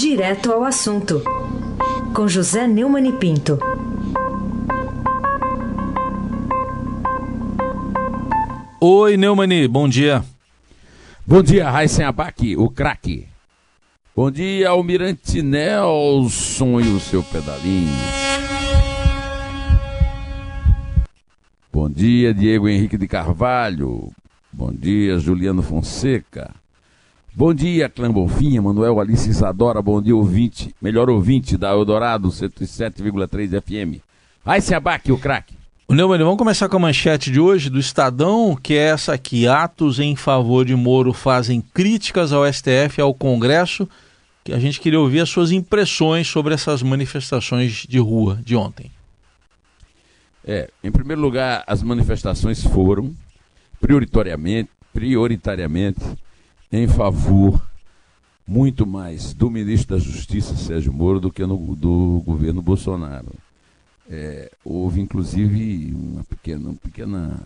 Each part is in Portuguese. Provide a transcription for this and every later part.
Direto ao assunto, com José Neumann e Pinto. Oi, Neumani, bom dia. Bom dia, Raíssen Abac, o craque. Bom dia, Almirante Nelson e o seu pedalinho. Bom dia, Diego Henrique de Carvalho. Bom dia, Juliano Fonseca. Bom dia, Clã Bonfinha, Manuel Alice Isadora, bom dia, ouvinte, melhor ouvinte da Eldorado 107,3 FM. Vai se abaque, o craque. Neumann, vamos começar com a manchete de hoje do Estadão, que é essa aqui. Atos em favor de Moro fazem críticas ao STF e ao Congresso, que a gente queria ouvir as suas impressões sobre essas manifestações de rua de ontem. É, em primeiro lugar, as manifestações foram prioritariamente, prioritariamente em favor muito mais do ministro da Justiça, Sérgio Moro, do que no, do governo Bolsonaro. É, houve, inclusive, uma pequena, uma pequena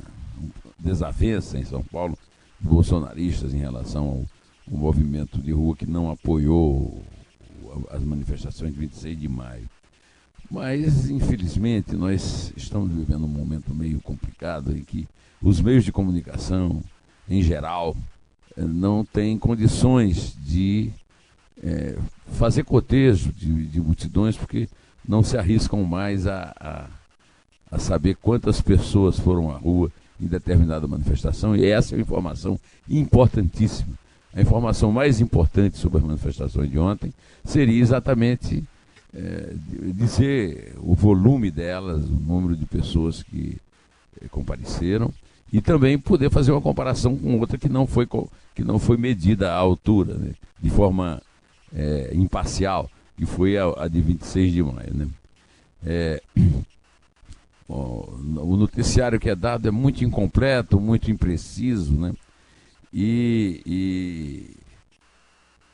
desavença em São Paulo bolsonaristas em relação ao, ao movimento de rua que não apoiou as manifestações de 26 de maio. Mas, infelizmente, nós estamos vivendo um momento meio complicado em que os meios de comunicação, em geral, não tem condições de é, fazer cotejo de, de, multidões, porque não se arriscam mais a, a, a, saber quantas pessoas foram à rua em determinada manifestação, e essa é uma informação importantíssima. A informação mais importante sobre as manifestações de ontem seria exatamente é, dizer o volume delas, o número de pessoas que é, compareceram e também poder fazer uma comparação com outra que não foi, que não foi medida à altura, né? de forma é, imparcial, que foi a, a, de 26 de maio. Né? É, o noticiário que é dado é muito incompleto, muito impreciso, né? e, e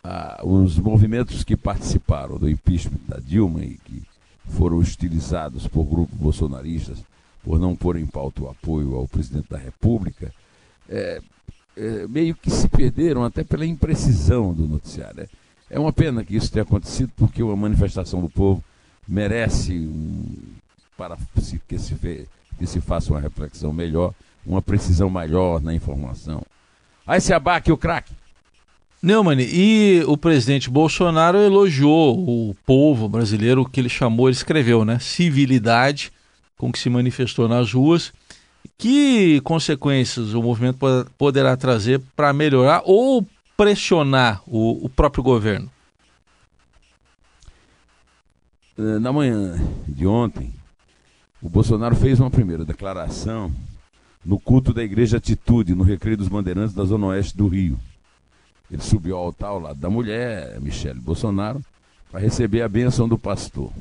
a, os movimentos que participaram do impeachment da Dilma e que foram utilizados por grupos bolsonaristas por não pôr em pauta o apoio ao presidente da República, é, é, meio que se perderam até pela imprecisão do noticiário. É, é uma pena que isso tenha acontecido, porque uma manifestação do povo merece, um, para que se, que se faça uma reflexão melhor, uma precisão maior na informação. Aí se abaque o craque. Neumann, e o presidente Bolsonaro elogiou o povo brasileiro, o que ele chamou, ele escreveu, né? Civilidade com que se manifestou nas ruas. Que consequências o movimento poderá trazer para melhorar ou pressionar o, o próprio governo? Eh, na manhã de ontem, o Bolsonaro fez uma primeira declaração no culto da Igreja Atitude, no Recreio dos Bandeirantes da Zona Oeste do Rio. Ele subiu ao altar ao lado da mulher, Michele Bolsonaro, para receber a bênção do pastor.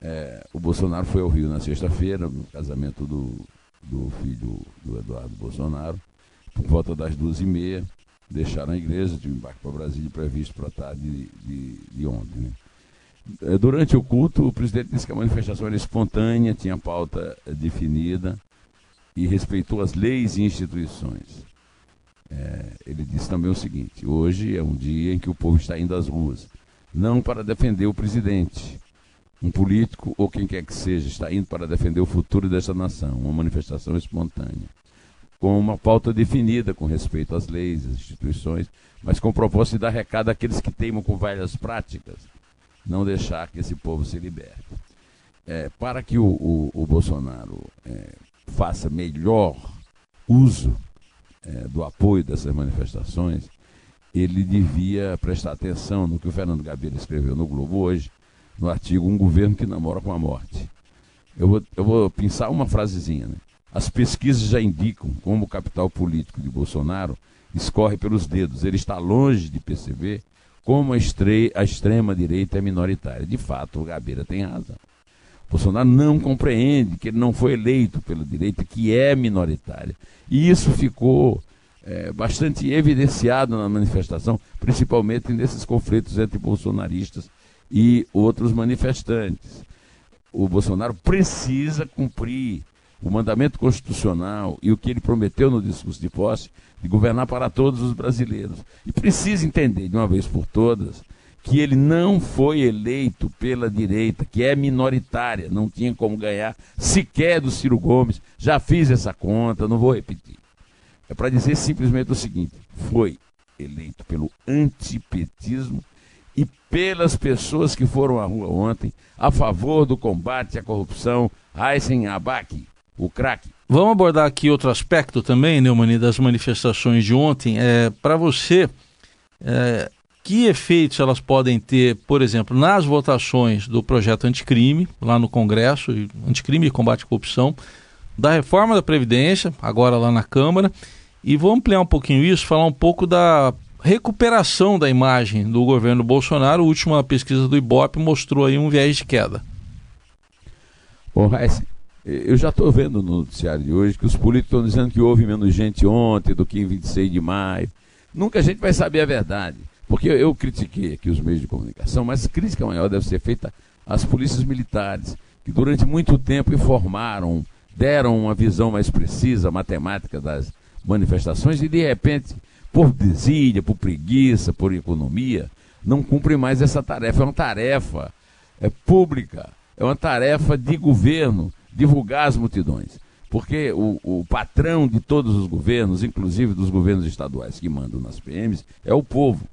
É, o Bolsonaro foi ao Rio na sexta-feira, no casamento do, do filho do Eduardo Bolsonaro, por volta das duas e meia. Deixaram a igreja, de embarque para Brasília previsto para a tarde de, de, ontem. Né? É, durante o culto, o presidente disse que a manifestação era espontânea, tinha pauta definida e respeitou as leis e instituições. É, ele disse também o seguinte: hoje é um dia em que o povo está indo às ruas, não para defender o presidente, um político ou quem quer que seja está indo para defender o futuro dessa nação, uma manifestação espontânea, com uma pauta definida com respeito às leis, às instituições, mas com o propósito de dar recado àqueles que teimam com várias práticas, não deixar que esse povo se liberte. É, para que o, o, o Bolsonaro é, faça melhor uso é, do apoio dessas manifestações, ele devia prestar atenção no que o Fernando Gabeira escreveu no Globo hoje, no artigo Um Governo que Namora com a Morte. Eu vou, eu vou pensar uma frasezinha. Né? As pesquisas já indicam como o capital político de Bolsonaro escorre pelos dedos. Ele está longe de perceber como a, a extrema-direita é minoritária. De fato, o Gabeira tem razão. Bolsonaro não compreende que ele não foi eleito pela direita, que é minoritária. E isso ficou é, bastante evidenciado na manifestação, principalmente nesses conflitos entre bolsonaristas e outros manifestantes. O Bolsonaro precisa cumprir o mandamento constitucional e o que ele prometeu no discurso de posse de governar para todos os brasileiros. E precisa entender de uma vez por todas que ele não foi eleito pela direita, que é minoritária, não tinha como ganhar sequer do Ciro Gomes. Já fiz essa conta, não vou repetir. É para dizer simplesmente o seguinte: foi eleito pelo antipetismo e pelas pessoas que foram à rua ontem a favor do combate à corrupção, Aysen Abac, o craque. Vamos abordar aqui outro aspecto também, Neumani, das manifestações de ontem. É, Para você, é, que efeitos elas podem ter, por exemplo, nas votações do projeto anticrime, lá no Congresso, anticrime e combate à corrupção, da reforma da Previdência, agora lá na Câmara, e vou ampliar um pouquinho isso, falar um pouco da recuperação da imagem do governo Bolsonaro. A última pesquisa do Ibope mostrou aí um viés de queda. Bom, eu já estou vendo no noticiário de hoje que os políticos estão dizendo que houve menos gente ontem do que em 26 de maio. Nunca a gente vai saber a verdade. Porque eu critiquei aqui os meios de comunicação, mas crítica maior deve ser feita às polícias militares, que durante muito tempo informaram, deram uma visão mais precisa, matemática das manifestações e de repente, por desídia, por preguiça, por economia, não cumprem mais essa tarefa. É uma tarefa é pública, é uma tarefa de governo divulgar as multidões. Porque o, o patrão de todos os governos, inclusive dos governos estaduais que mandam nas PMs, é o povo.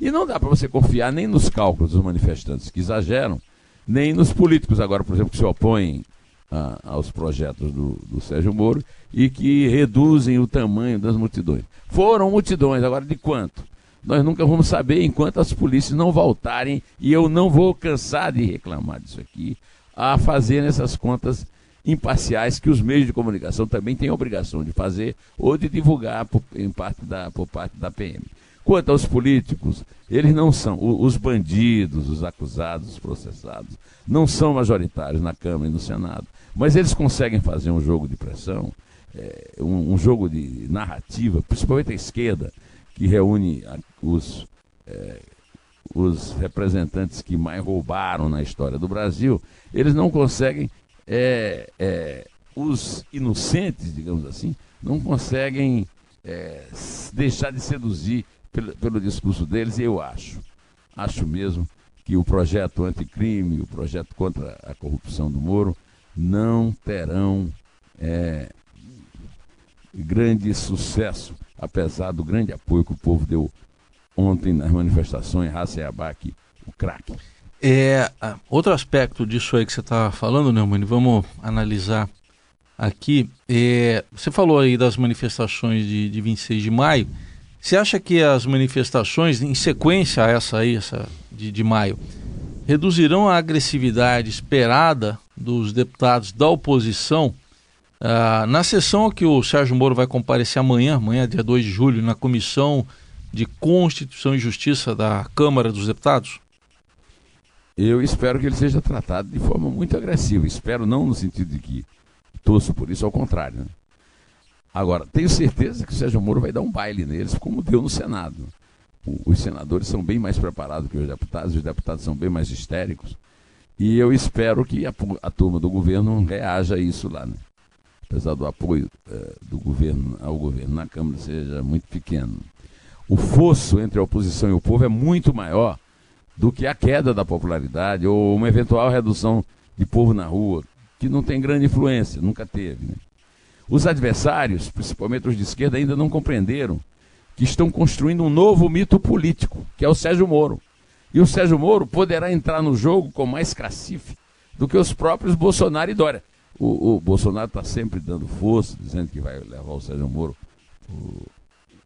E não dá para você confiar nem nos cálculos dos manifestantes que exageram, nem nos políticos agora, por exemplo, que se opõem aos projetos do, do Sérgio Moro e que reduzem o tamanho das multidões. Foram multidões, agora de quanto? Nós nunca vamos saber enquanto as polícias não voltarem, e eu não vou cansar de reclamar disso aqui, a fazer essas contas imparciais que os meios de comunicação também têm a obrigação de fazer ou de divulgar por, em parte da, por parte da PM. Quanto aos políticos, eles não são, os bandidos, os acusados, os processados, não são majoritários na Câmara e no Senado. Mas eles conseguem fazer um jogo de pressão, é, um, um, jogo de narrativa, principalmente a esquerda, que reúne os, é, os representantes que mais roubaram na história do Brasil, eles não conseguem, é, é os inocentes, digamos assim, não conseguem é, deixar de seduzir pelo, pelo discurso deles, e eu acho, acho mesmo que o projeto anticrime, o projeto contra a corrupção do Moro, não terão é, grande sucesso, apesar do grande apoio que o povo deu ontem nas manifestações, Raça Abac, o craque. É, outro aspecto disso aí que você está falando, Neumann, vamos analisar aqui. É, você falou aí das manifestações de, de 26 de maio. Você acha que as manifestações, em sequência a essa aí, essa de, de maio, reduzirão a agressividade esperada dos deputados da oposição ah, na sessão que o Sérgio Moro vai comparecer amanhã, amanhã, dia 2 de julho, na Comissão de Constituição e Justiça da Câmara dos Deputados? Eu espero que ele seja tratado de forma muito agressiva. Espero não no sentido de que torço por isso, ao contrário. Né? Agora, tenho certeza que o Sérgio Moro vai dar um baile neles, como deu no Senado. Os senadores são bem mais preparados que os deputados, os deputados são bem mais histéricos. E eu espero que a, a turma do governo reaja a isso lá. Né? Apesar do apoio eh, do governo ao governo na Câmara seja muito pequeno. O fosso entre a oposição e o povo é muito maior do que a queda da popularidade ou uma eventual redução de povo na rua, que não tem grande influência, nunca teve. Né? Os adversários, principalmente os de esquerda, ainda não compreenderam que estão construindo um novo mito político, que é o Sérgio Moro. E o Sérgio Moro poderá entrar no jogo com mais cacife do que os próprios Bolsonaro e Dória. O, o Bolsonaro está sempre dando força, dizendo que vai levar o Sérgio Moro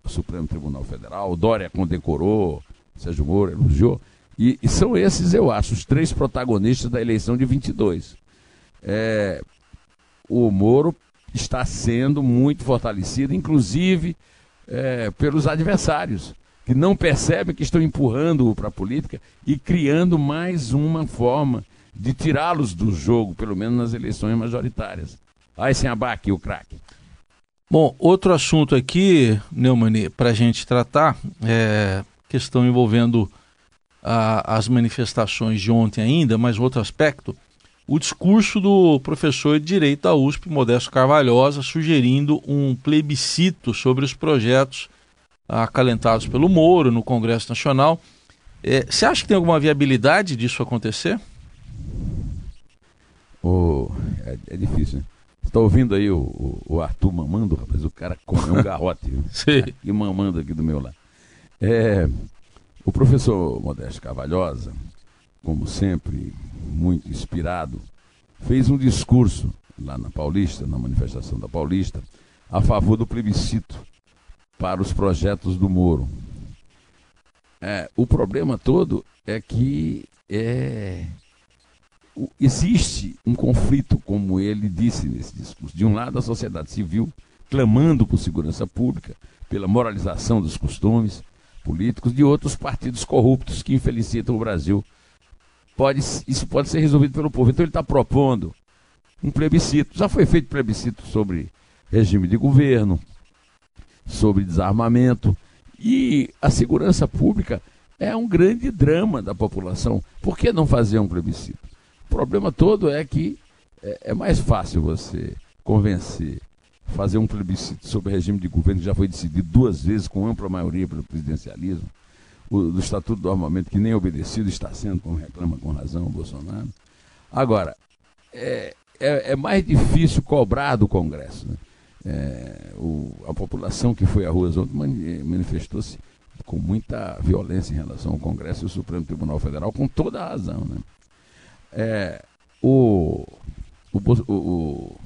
o Supremo Tribunal Federal. O Dória condecorou, o Sérgio Moro elogiou. E, e, são esses, eu acho, os três protagonistas da eleição de 22. É, o Moro está sendo muito fortalecido, inclusive é, pelos adversários, que não percebem que estão empurrando-o para a política e criando mais uma forma de tirá-los do jogo, pelo menos nas eleições majoritárias. Aí sem abaque, o craque. Bom, outro assunto aqui, Neumann, para a gente tratar, é questão envolvendo a, as manifestações de ontem ainda, mas outro aspecto o discurso do professor de Direito da USP, Modesto Carvalhosa, sugerindo um plebiscito sobre os projetos acalentados pelo Moro no Congresso Nacional. É, você acha que tem alguma viabilidade disso acontecer? Oh, é, é difícil, né? Você tá ouvindo aí o, o, o, Arthur mamando, rapaz? O cara comeu um garrote. Sim. E mamando aqui do meu lado. É, o professor Modesto Carvalhosa, como sempre, muito inspirado, fez um discurso lá na Paulista, na manifestação da Paulista, a favor do plebiscito para os projetos do Moro. É, o problema todo é que é, existe um conflito, como ele disse nesse discurso. De um lado, a sociedade civil clamando por segurança pública, pela moralização dos costumes políticos, de outros partidos corruptos que infelicitam o Brasil. Pode, isso pode ser resolvido pelo povo. Então ele está propondo um plebiscito. Já foi feito plebiscito sobre regime de governo, sobre desarmamento. E a segurança pública é um grande drama da população. Por que não fazer um plebiscito? O problema todo é que é, é mais fácil você convencer, fazer um plebiscito sobre regime de governo que já foi decidido duas vezes com ampla maioria pelo presidencialismo, o, do Estatuto do Armamento que nem obedecido está sendo, como reclama com razão o Bolsonaro. Agora, é, é, é mais difícil cobrar do Congresso. Né? É, o, a população que foi à rua ontem manifestou-se com muita violência em relação ao Congresso e ao Supremo Tribunal Federal, com toda a razão. Né? É, o, o, o, o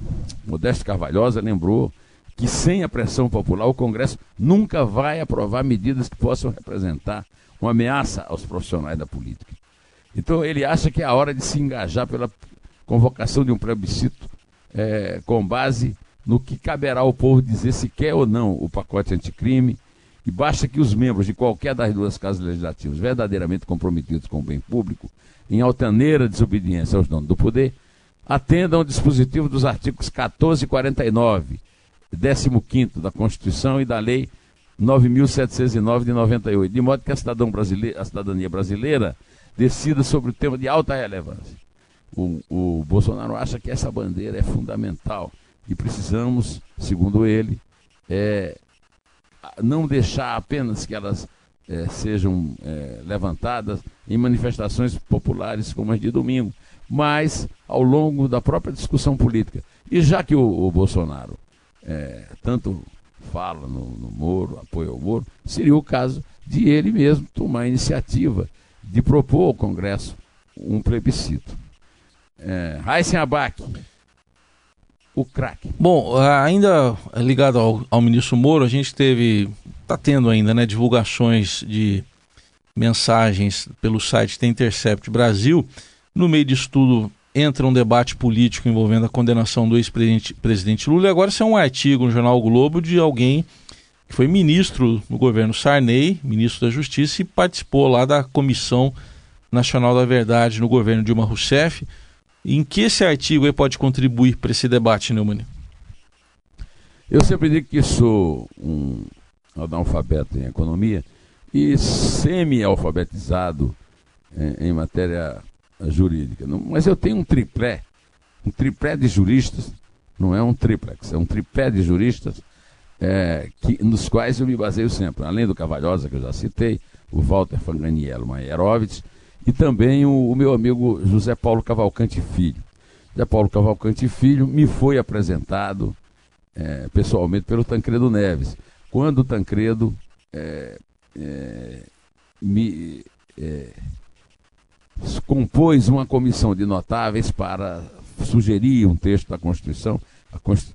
Modesto Carvalhosa lembrou que sem a pressão popular o Congresso nunca vai aprovar medidas que possam representar uma ameaça aos profissionais da política. Então ele acha que é a hora de se engajar pela convocação de um plebiscito é, com base no que caberá ao povo dizer se quer ou não o pacote anticrime, e basta que os membros de qualquer das duas casas legislativas verdadeiramente comprometidos com o bem público, em altaneira desobediência aos donos do poder, atendam ao dispositivo dos artigos 14 e 49, 15 da Constituição e da Lei 9.709 de 98, de modo que a, cidadão brasileira, a cidadania brasileira decida sobre o tema de alta relevância o, o Bolsonaro acha que essa bandeira é fundamental e precisamos, segundo ele, é, não deixar apenas que elas é, sejam é, levantadas em manifestações populares como as de domingo, mas ao longo da própria discussão política. E já que o, o Bolsonaro é, tanto fala no, no Moro, apoia o Moro, seria o caso de ele mesmo tomar a iniciativa de propor ao Congresso um plebiscito. É, Raíssen Abac, o craque. Bom, ainda ligado ao, ao, ministro Moro, a gente teve, está tendo ainda, né, divulgações de mensagens pelo site The Intercept Brasil. No meio disso tudo entra um debate político envolvendo a condenação do ex-presidente Lula. E agora isso é um artigo no jornal o Globo de alguém que foi ministro no governo Sarney, ministro da Justiça, e participou lá da Comissão Nacional da Verdade no governo Dilma Rousseff. Em que esse artigo pode contribuir para esse debate, Neumann? Eu sempre digo que sou um analfabeto em economia e semi-alfabetizado em, em, matéria jurídica. Mas eu tenho um triplé, um triplé de juristas, não é um triplex, é um tripé de juristas é, que, nos quais eu me baseio sempre. Além do Cavalhosa, que eu já citei, o Walter Fanganiello Maierovitz, e também o, o, meu amigo José Paulo Cavalcante Filho. José Paulo Cavalcante Filho me foi apresentado é, pessoalmente pelo Tancredo Neves, quando o Tancredo é, é, me é, compôs uma comissão de notáveis para sugerir um texto da Constituição.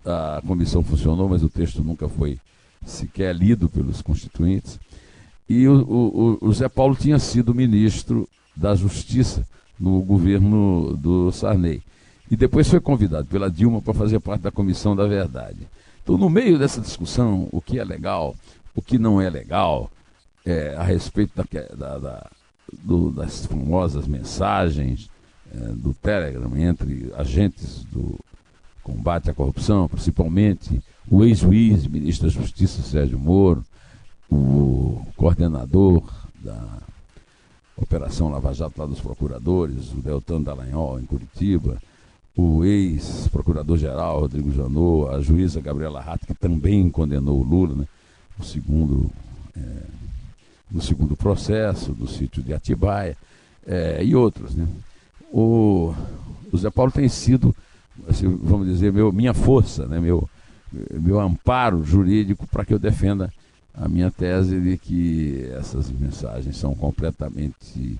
A, a comissão funcionou, mas o texto nunca foi sequer lido pelos constituintes. E o, o, o José Paulo tinha sido ministro da Justiça no governo do Sarney. E depois foi convidado pela Dilma para fazer parte da Comissão da Verdade. Então, no meio dessa discussão, o que é legal, o que não é legal, é, a respeito da, da, da, do, das famosas mensagens é, do Telegram entre agentes do combate à corrupção, principalmente o ex-juiz, ministro da Justiça Sérgio Moro, o coordenador da Operação Lava Jato lá dos procuradores, o Deltan Dallagnol em Curitiba, o ex-procurador-geral Rodrigo Janot, a juíza Gabriela Rato, que também condenou o Lula, né? o segundo é, no segundo processo, do sítio de Atibaia é, e outros. Né? O, o Zé Paulo tem sido, assim, vamos dizer, meu, minha força, né? meu, meu amparo jurídico para que eu defenda a minha tese de que essas mensagens são completamente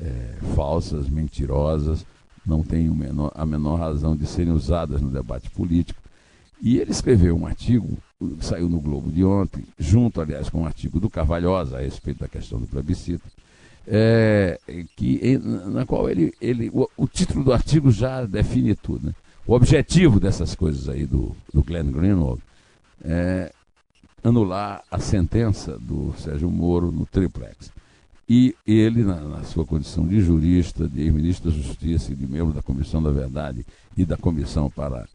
é, falsas, mentirosas, não têm a menor razão de serem usadas no debate político. E ele escreveu um artigo, saiu no Globo de ontem, junto, aliás, com um artigo do Carvalhosa a respeito da questão do plebiscito, é, que, na qual ele, ele o, o, título do artigo já define tudo. Né? O objetivo dessas coisas aí do, do Glenn Greenwald é anular a sentença do Sérgio Moro no triplex. E ele, na, na sua condição de jurista, de ex-ministro da Justiça e de membro da Comissão da Verdade e da Comissão para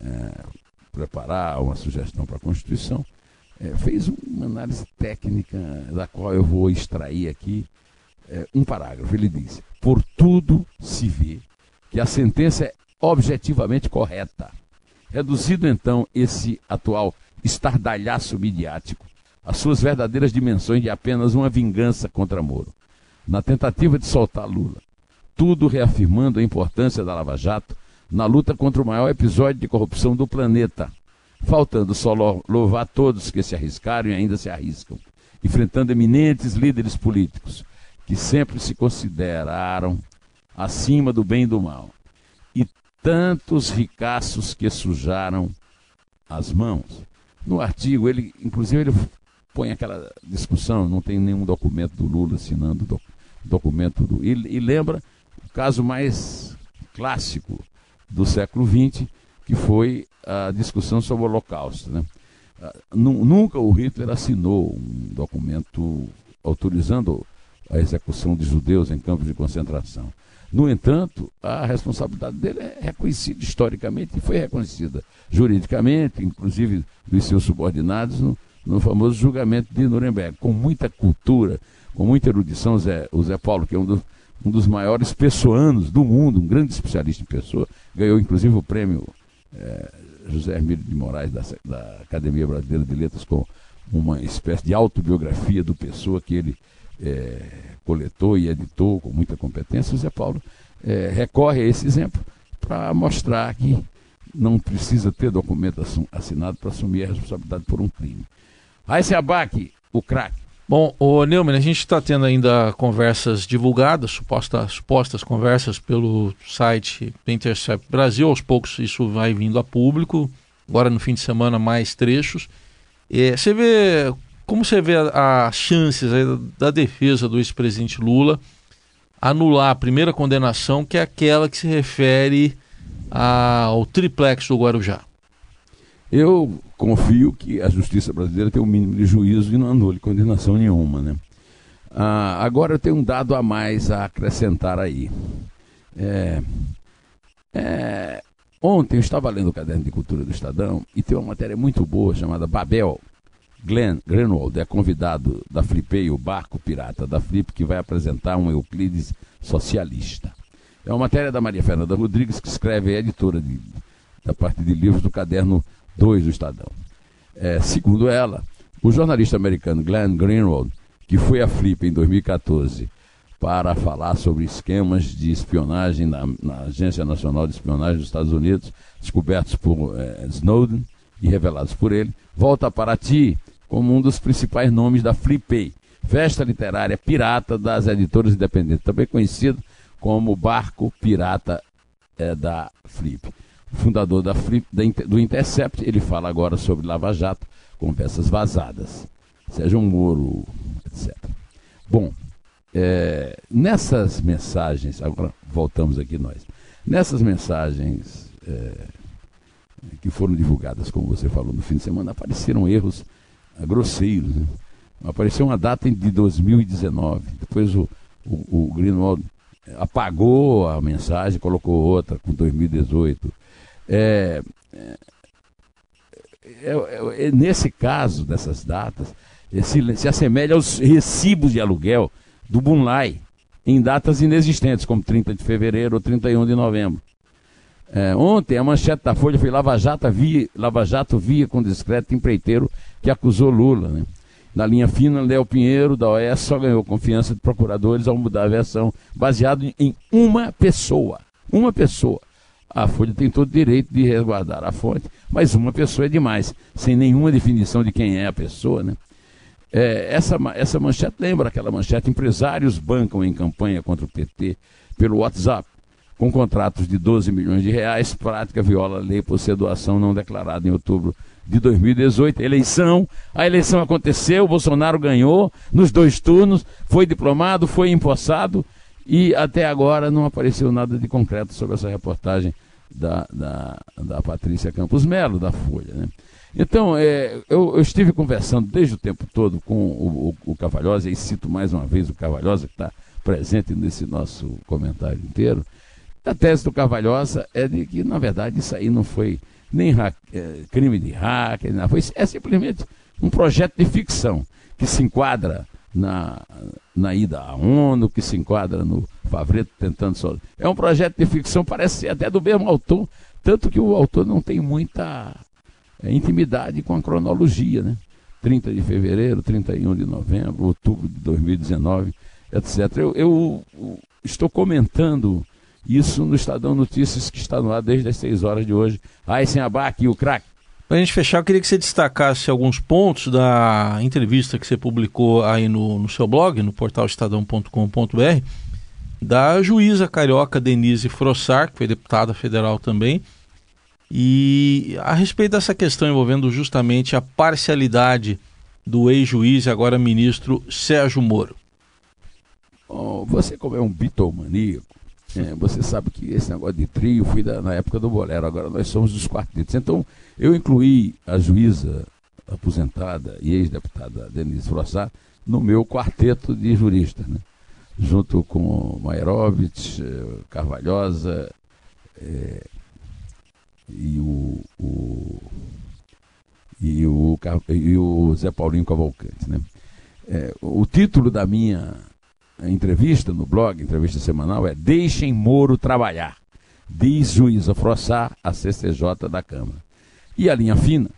é, preparar uma sugestão para a Constituição, é, fez uma análise técnica da qual eu vou extrair aqui é, um parágrafo. Ele diz: Por tudo se vê que a sentença é objetivamente correta. Reduzido então esse atual estardalhaço midiático às suas verdadeiras dimensões de apenas uma vingança contra Moro, na tentativa de soltar Lula, tudo reafirmando a importância da Lava Jato na luta contra o maior episódio de corrupção do planeta, faltando só louvar todos que se arriscaram e ainda se arriscam, enfrentando eminentes líderes políticos que sempre se consideraram acima do bem e do mal, e tantos ricaços que sujaram as mãos. No artigo, ele, inclusive, ele põe aquela discussão, não tem nenhum documento do Lula assinando o documento do. E, e lembra o caso mais clássico do século XX, que foi a discussão sobre o Holocausto. Né? Ah, nunca o Hitler assinou um documento autorizando a execução de judeus em campos de concentração. No entanto, a responsabilidade dele é reconhecida historicamente e foi reconhecida juridicamente, inclusive dos seus subordinados, no, no famoso julgamento de Nuremberg, com muita cultura, com muita erudição. Zé, o Zé Paulo, que é um, do, um dos maiores pessoanos do mundo, um grande especialista em pessoa, ganhou inclusive o prêmio é, José Hermílio de Moraes da, da Academia Brasileira de Letras com uma espécie de autobiografia do Pessoa que ele é, coletou e editou com muita competência, o Zé Paulo é, recorre a esse exemplo para mostrar que não precisa ter documento assinado para assumir a responsabilidade por um crime. Aí se abaque o craque. Bom, o Neumann, a gente está tendo ainda conversas divulgadas, supostas, supostas conversas pelo site do Intercept Brasil. Aos poucos isso vai vindo a público. Agora no fim de semana mais trechos. É, você vê como você vê as chances da defesa do ex-presidente Lula anular a primeira condenação, que é aquela que se refere ao triplex do Guarujá? Eu confio que a justiça brasileira tem o um mínimo de juízo e não anule condenação nenhuma. Né? Ah, agora eu tenho um dado a mais a acrescentar aí. É, é, ontem eu estava lendo o caderno de cultura do Estadão e tem uma matéria muito boa chamada Babel, Glenn Greenwald é convidado da Flipei, o barco pirata da Flip, que vai apresentar um Euclides socialista. É uma matéria da Maria Fernanda Rodrigues, que escreve, é editora de, da parte de livros do caderno 2 do Estadão. É, segundo ela, o jornalista americano Glenn Greenwald, que foi à Flip em 2014 para falar sobre esquemas de espionagem na, na Agência Nacional de Espionagem dos Estados Unidos, descobertos por é, Snowden e revelados por ele, volta para ti como um dos principais nomes da Flipei, festa literária pirata das editoras independentes, também conhecido como Barco Pirata é, da Flip. Fundador da do Intercept, ele fala agora sobre Lava Jato, conversas vazadas, Sérgio Moro, etc. Bom, é, nessas mensagens, agora voltamos aqui nós, nessas mensagens é, que foram divulgadas, como você falou no fim de semana, apareceram erros grosseiros. Né? Apareceu uma data de 2019, depois o, o, o Greenwald apagou a mensagem, colocou outra com 2018. É, é, é, é, nesse caso dessas datas, se, se assemelha aos recibos de aluguel do Bunlai em datas inexistentes, como 30 de fevereiro ou 31 de novembro. É, ontem a manchete da Folha foi Lava Jato, via, Lava Jato via com discreto empreiteiro que acusou Lula. Né? Na linha fina, Léo Pinheiro, da OES, só ganhou confiança de procuradores ao mudar a versão, baseado em uma pessoa. Uma pessoa. A Folha tem todo direito de resguardar a fonte, mas uma pessoa é demais, sem nenhuma definição de quem é a pessoa, né? É, essa, essa manchete lembra aquela manchete: empresários bancam em campanha contra o PT pelo WhatsApp, com contratos de 12 milhões de reais, prática viola a lei por ser doação não declarada em outubro de 2018. Eleição, a eleição aconteceu, Bolsonaro ganhou nos dois turnos, foi diplomado, foi empossado e até agora não apareceu nada de concreto sobre essa reportagem da, da, da Patrícia Campos Melo, da Folha. Né? Então, é, eu, eu, estive conversando desde o tempo todo com o, o, o Cavalhosa, e cito mais uma vez o Cavalhosa, que está presente nesse nosso comentário inteiro. A tese do Cavalhosa é de que, na verdade, isso aí não foi nem é, crime de hacker, não, foi, é simplesmente um projeto de ficção que se enquadra na, na ida à ONU, que se enquadra no Favreto tentando só. É um projeto de ficção, parece ser até do mesmo autor, tanto que o autor não tem muita é, intimidade com a cronologia, né? 30 de fevereiro, 31 de novembro, outubro de 2019, etc. Eu, eu estou comentando isso no Estadão Notícias, que está no ar desde as 6 horas de hoje. Aysen Abac e o craque. Para a gente fechar, eu queria que você destacasse alguns pontos da entrevista que você publicou aí no, no seu blog, no portal estadão.com.br, da juíza carioca Denise Frossar, que foi deputada federal também, e a respeito dessa questão envolvendo justamente a parcialidade do ex-juiz e agora ministro Sérgio Moro. Oh, você, como é um bitomaníaco, é, você sabe que esse negócio de trio foi da, na época do bolero, agora nós somos dos quartetos. Então, eu incluí a juíza aposentada e ex-deputada Denise Frossat no meu quarteto de juristas, né? junto com Mairovitch, eh, Carvalhosa, é, e o, o, e o, e o Zé Paulinho Cavalcante. Né? É, o título da minha entrevista no blog, entrevista semanal, é Deixem Moro trabalhar, diz juíza Frossá, a CCJ da Câmara. E a linha fina,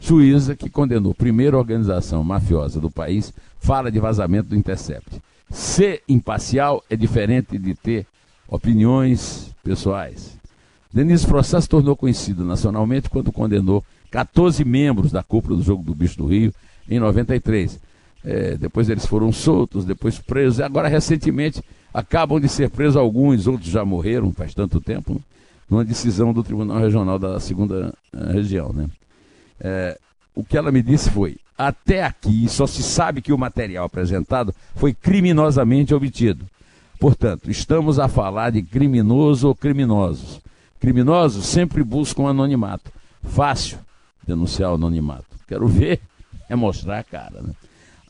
juíza que condenou a primeira organização mafiosa do país, fala de vazamento do Intercept. Ser imparcial é diferente de ter opiniões pessoais. Denise Frossá se tornou conhecido nacionalmente quando condenou 14 membros da cúpula do Jogo do Bicho do Rio em 93. É, depois eles foram soltos, depois presos, agora recentemente acabam de ser presos alguns, outros já morreram faz tanto tempo, numa decisão do Tribunal Regional da Segunda uh, Região. Né? É, o que ela me disse foi: até aqui só se sabe que o material apresentado foi criminosamente obtido. Portanto, estamos a falar de criminoso ou criminosos. Criminosos sempre buscam anonimato. Fácil denunciar o anonimato. Quero ver é mostrar a cara. Né?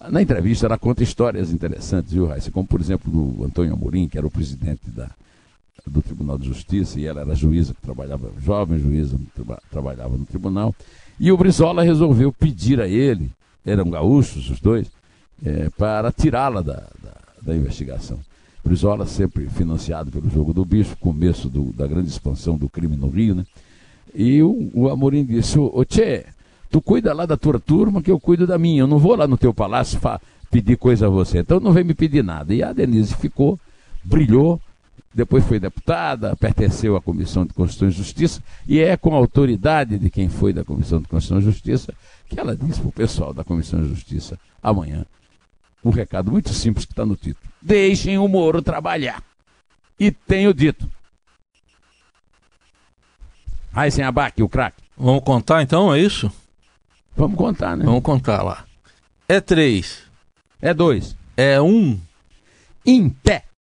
Na entrevista ela conta histórias interessantes, viu, Raíssa? Como, por exemplo, do Antônio Amorim, que era o presidente da, do Tribunal de Justiça, e ela era juíza, que trabalhava, jovem juíza, trabalhava no tribunal. E o Brizola resolveu pedir a ele, eram gaúchos os dois, é, para tirá-la da, da, da investigação. Brizola sempre financiado pelo jogo do bicho, começo do, da grande expansão do crime no Rio, né? E o, o Amorim disse, ô Tchê, tu cuida lá da tua turma que eu cuido da minha, eu não vou lá no teu palácio pedir coisa a você, então não vem me pedir nada. E a Denise ficou, brilhou, depois foi deputada, pertenceu à Comissão de Constituição e Justiça, e é com a autoridade de quem foi da Comissão de Constituição e Justiça que ela disse para o pessoal da Comissão de Justiça amanhã um recado muito simples que está no título. Deixem o Moro trabalhar. E tenho dito. Aí sem abaque, o craque. Vamos contar então, é isso? Vamos contar, né? Vamos contar lá. É três. É dois. É um. Em pé.